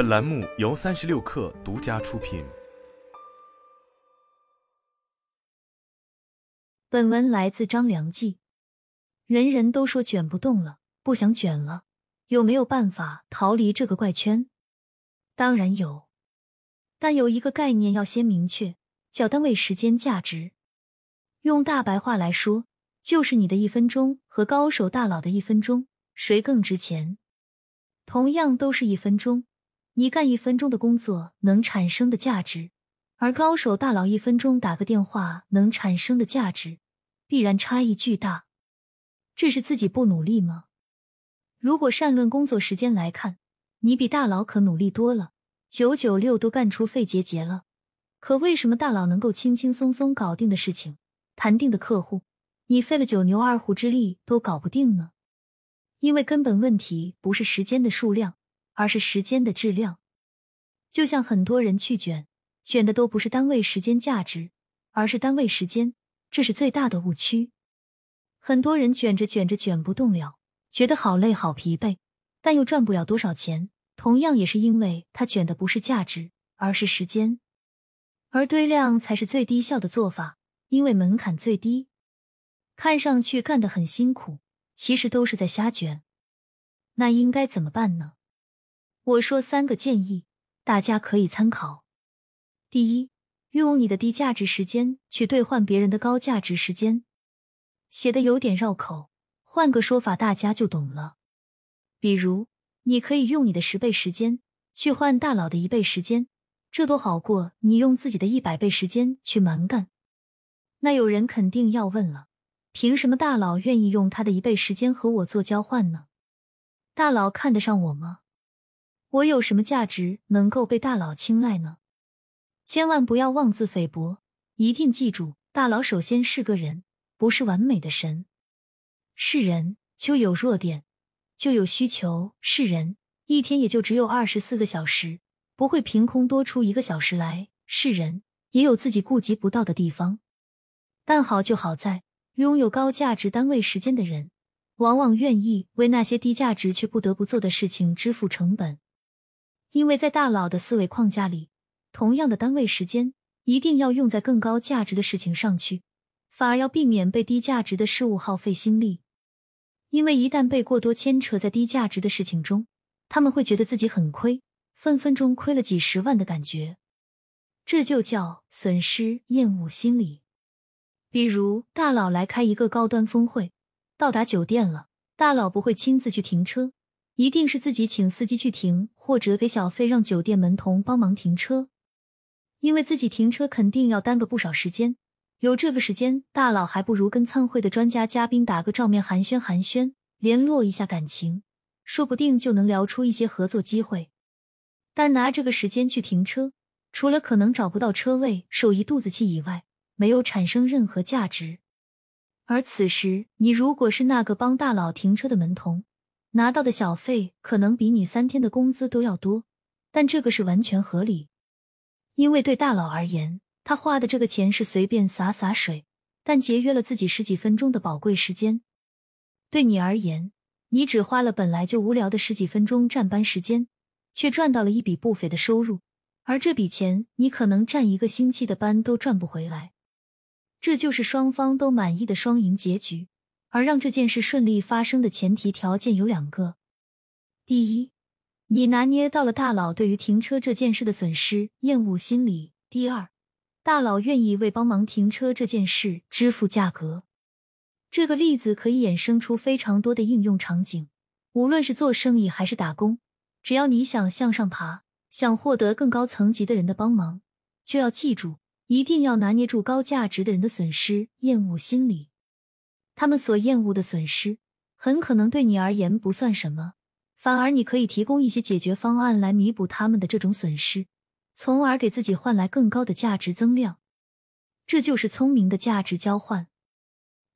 本栏目由三十六氪独家出品。本文来自张良记。人人都说卷不动了，不想卷了，有没有办法逃离这个怪圈？当然有，但有一个概念要先明确，叫单位时间价值。用大白话来说，就是你的一分钟和高手大佬的一分钟，谁更值钱？同样都是一分钟，你干一分钟的工作能产生的价值，而高手大佬一分钟打个电话能产生的价值，必然差异巨大。这是自己不努力吗？如果善论工作时间来看，你比大佬可努力多了，九九六都干出肺结节了。可为什么大佬能够轻轻松松搞定的事情，谈定的客户，你费了九牛二虎之力都搞不定呢？因为根本问题不是时间的数量，而是时间的质量。就像很多人去卷，卷的都不是单位时间价值，而是单位时间，这是最大的误区。很多人卷着卷着卷不动了，觉得好累好疲惫，但又赚不了多少钱。同样也是因为他卷的不是价值，而是时间，而堆量才是最低效的做法，因为门槛最低。看上去干得很辛苦，其实都是在瞎卷。那应该怎么办呢？我说三个建议，大家可以参考。第一，用你的低价值时间去兑换别人的高价值时间。写的有点绕口，换个说法大家就懂了。比如，你可以用你的十倍时间去换大佬的一倍时间，这都好过你用自己的一百倍时间去蛮干。那有人肯定要问了：凭什么大佬愿意用他的一倍时间和我做交换呢？大佬看得上我吗？我有什么价值能够被大佬青睐呢？千万不要妄自菲薄，一定记住，大佬首先是个人。不是完美的神，是人就有弱点，就有需求。是人一天也就只有二十四个小时，不会凭空多出一个小时来。是人也有自己顾及不到的地方，但好就好在拥有高价值单位时间的人，往往愿意为那些低价值却不得不做的事情支付成本，因为在大佬的思维框架里，同样的单位时间一定要用在更高价值的事情上去。反而要避免被低价值的事物耗费心力，因为一旦被过多牵扯在低价值的事情中，他们会觉得自己很亏，分分钟亏了几十万的感觉，这就叫损失厌恶心理。比如大佬来开一个高端峰会，到达酒店了，大佬不会亲自去停车，一定是自己请司机去停，或者给小费让酒店门童帮忙停车，因为自己停车肯定要耽搁不少时间。有这个时间，大佬还不如跟参会的专家嘉宾打个照面寒暄寒暄，联络一下感情，说不定就能聊出一些合作机会。但拿这个时间去停车，除了可能找不到车位、受一肚子气以外，没有产生任何价值。而此时，你如果是那个帮大佬停车的门童，拿到的小费可能比你三天的工资都要多，但这个是完全合理，因为对大佬而言。他花的这个钱是随便洒洒水，但节约了自己十几分钟的宝贵时间。对你而言，你只花了本来就无聊的十几分钟站班时间，却赚到了一笔不菲的收入，而这笔钱你可能站一个星期的班都赚不回来。这就是双方都满意的双赢结局。而让这件事顺利发生的前提条件有两个：第一，你拿捏到了大佬对于停车这件事的损失厌恶心理；第二。大佬愿意为帮忙停车这件事支付价格，这个例子可以衍生出非常多的应用场景。无论是做生意还是打工，只要你想向上爬，想获得更高层级的人的帮忙，就要记住，一定要拿捏住高价值的人的损失厌恶心理。他们所厌恶的损失，很可能对你而言不算什么，反而你可以提供一些解决方案来弥补他们的这种损失。从而给自己换来更高的价值增量，这就是聪明的价值交换。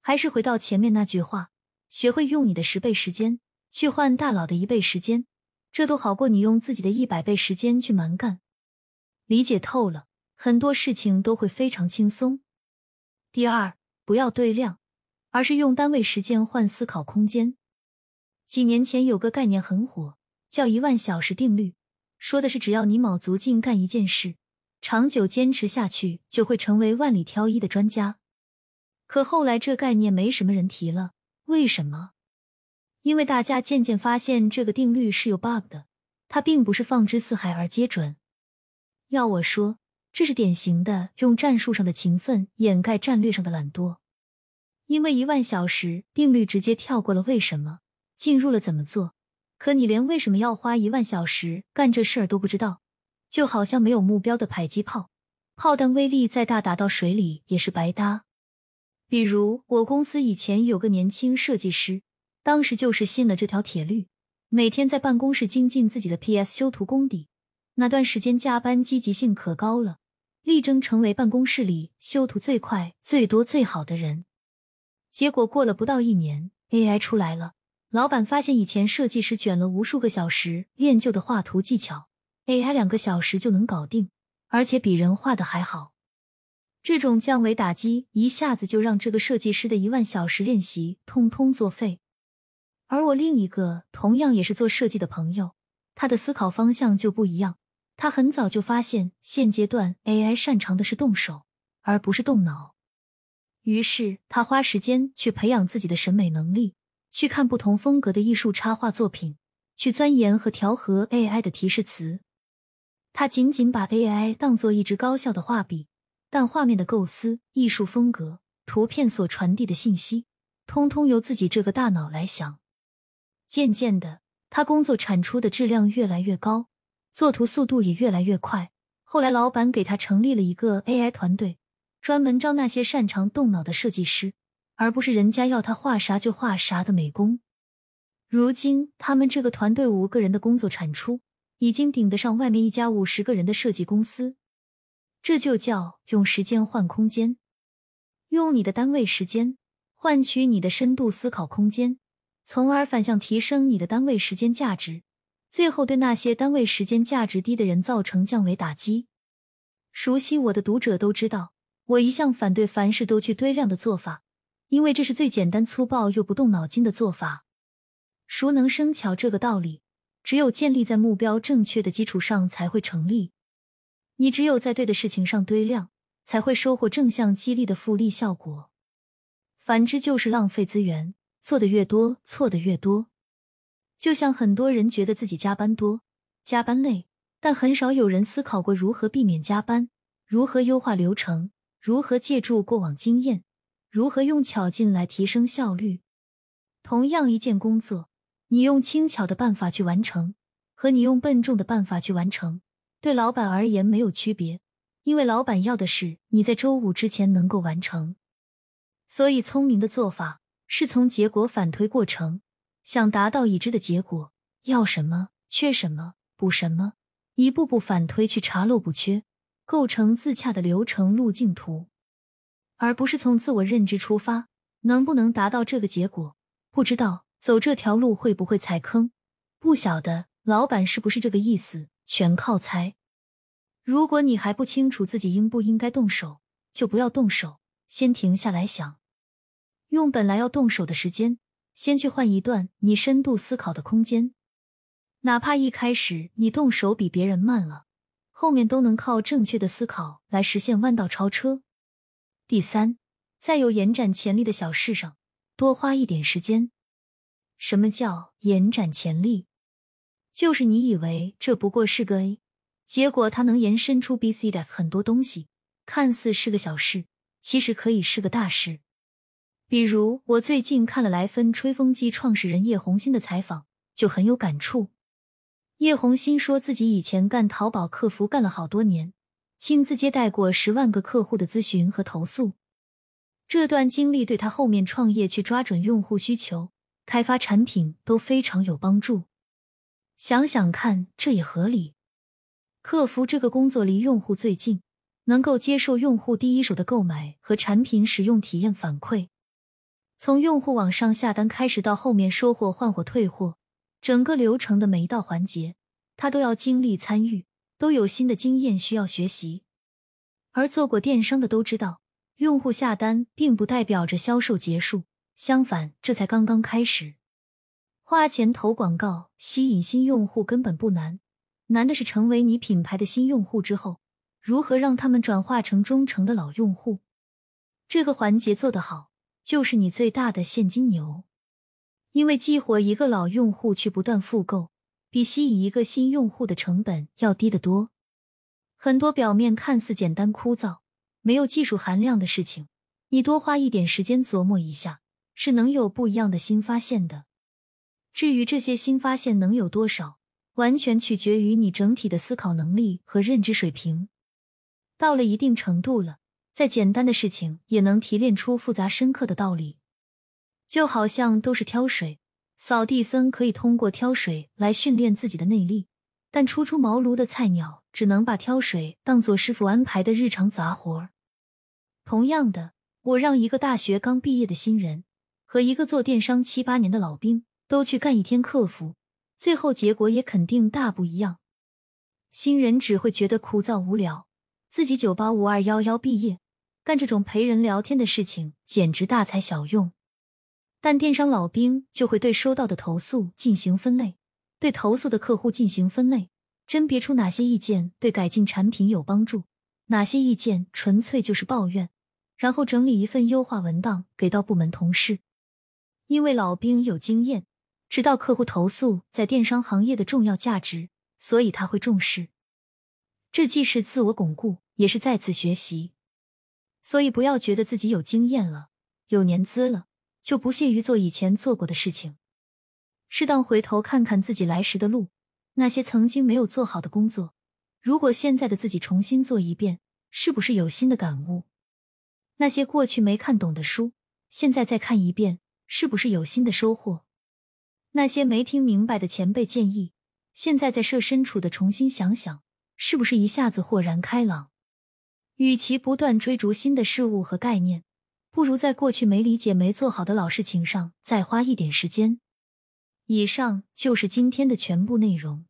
还是回到前面那句话，学会用你的十倍时间去换大佬的一倍时间，这都好过你用自己的一百倍时间去蛮干。理解透了，很多事情都会非常轻松。第二，不要对量，而是用单位时间换思考空间。几年前有个概念很火，叫一万小时定律。说的是只要你卯足劲干一件事，长久坚持下去，就会成为万里挑一的专家。可后来这概念没什么人提了，为什么？因为大家渐渐发现这个定律是有 bug 的，它并不是放之四海而皆准。要我说，这是典型的用战术上的勤奋掩盖战略上的懒惰。因为一万小时定律直接跳过了为什么，进入了怎么做。可你连为什么要花一万小时干这事儿都不知道，就好像没有目标的迫击炮，炮弹威力再大，打到水里也是白搭。比如我公司以前有个年轻设计师。当时就是信了这条铁律，每天在办公室精进自己的 PS 修图功底。那段时间加班积极性可高了，力争成为办公室里修图最快、最多、最好的人。结果过了不到一年，AI 出来了。老板发现以前设计师卷了无数个小时练就的画图技巧，AI 两个小时就能搞定，而且比人画的还好。这种降维打击一下子就让这个设计师的一万小时练习通通作废。而我另一个同样也是做设计的朋友，他的思考方向就不一样。他很早就发现，现阶段 AI 擅长的是动手，而不是动脑。于是他花时间去培养自己的审美能力，去看不同风格的艺术插画作品，去钻研和调和 AI 的提示词。他仅仅把 AI 当做一支高效的画笔，但画面的构思、艺术风格、图片所传递的信息，通通由自己这个大脑来想。渐渐的，他工作产出的质量越来越高，作图速度也越来越快。后来，老板给他成立了一个 AI 团队，专门招那些擅长动脑的设计师，而不是人家要他画啥就画啥的美工。如今，他们这个团队五个人的工作产出已经顶得上外面一家五十个人的设计公司。这就叫用时间换空间，用你的单位时间换取你的深度思考空间。从而反向提升你的单位时间价值，最后对那些单位时间价值低的人造成降维打击。熟悉我的读者都知道，我一向反对凡事都去堆量的做法，因为这是最简单粗暴又不动脑筋的做法。熟能生巧这个道理，只有建立在目标正确的基础上才会成立。你只有在对的事情上堆量，才会收获正向激励的复利效果。反之就是浪费资源。做的越多，错的越多。就像很多人觉得自己加班多、加班累，但很少有人思考过如何避免加班，如何优化流程，如何借助过往经验，如何用巧劲来提升效率。同样一件工作，你用轻巧的办法去完成，和你用笨重的办法去完成，对老板而言没有区别，因为老板要的是你在周五之前能够完成。所以，聪明的做法。是从结果反推过程，想达到已知的结果，要什么，缺什么，补什么，一步步反推去查漏补缺，构成自洽的流程路径图，而不是从自我认知出发，能不能达到这个结果，不知道走这条路会不会踩坑，不晓得老板是不是这个意思，全靠猜。如果你还不清楚自己应不应该动手，就不要动手，先停下来想。用本来要动手的时间，先去换一段你深度思考的空间，哪怕一开始你动手比别人慢了，后面都能靠正确的思考来实现弯道超车。第三，在有延展潜力的小事上多花一点时间。什么叫延展潜力？就是你以为这不过是个 A，结果它能延伸出 B、C 的很多东西，看似是个小事，其实可以是个大事。比如，我最近看了莱芬吹风机创始人叶红新的采访，就很有感触。叶红新说自己以前干淘宝客服干了好多年，亲自接待过十万个客户的咨询和投诉。这段经历对他后面创业去抓准用户需求、开发产品都非常有帮助。想想看，这也合理。客服这个工作离用户最近，能够接受用户第一手的购买和产品使用体验反馈。从用户网上下单开始，到后面收货、换货、退货，整个流程的每一道环节，他都要经历参与，都有新的经验需要学习。而做过电商的都知道，用户下单并不代表着销售结束，相反，这才刚刚开始。花钱投广告吸引新用户根本不难，难的是成为你品牌的新用户之后，如何让他们转化成忠诚的老用户。这个环节做得好，就是你最大的现金流。因为激活一个老用户去不断复购，比吸引一个新用户的成本要低得多。很多表面看似简单枯燥、没有技术含量的事情，你多花一点时间琢磨一下，是能有不一样的新发现的。至于这些新发现能有多少，完全取决于你整体的思考能力和认知水平。到了一定程度了，再简单的事情也能提炼出复杂深刻的道理。就好像都是挑水，扫地僧可以通过挑水来训练自己的内力，但初出茅庐的菜鸟只能把挑水当做师傅安排的日常杂活儿。同样的，我让一个大学刚毕业的新人和一个做电商七八年的老兵都去干一天客服，最后结果也肯定大不一样。新人只会觉得枯燥无聊，自己九八五二幺幺毕业，干这种陪人聊天的事情简直大材小用。但电商老兵就会对收到的投诉进行分类，对投诉的客户进行分类，甄别出哪些意见对改进产品有帮助，哪些意见纯粹就是抱怨，然后整理一份优化文档给到部门同事。因为老兵有经验，知道客户投诉在电商行业的重要价值，所以他会重视。这既是自我巩固，也是再次学习。所以不要觉得自己有经验了，有年资了。就不屑于做以前做过的事情，适当回头看看自己来时的路，那些曾经没有做好的工作，如果现在的自己重新做一遍，是不是有新的感悟？那些过去没看懂的书，现在再看一遍，是不是有新的收获？那些没听明白的前辈建议，现在在设身处的重新想想，是不是一下子豁然开朗？与其不断追逐新的事物和概念。不如在过去没理解、没做好的老事情上再花一点时间。以上就是今天的全部内容。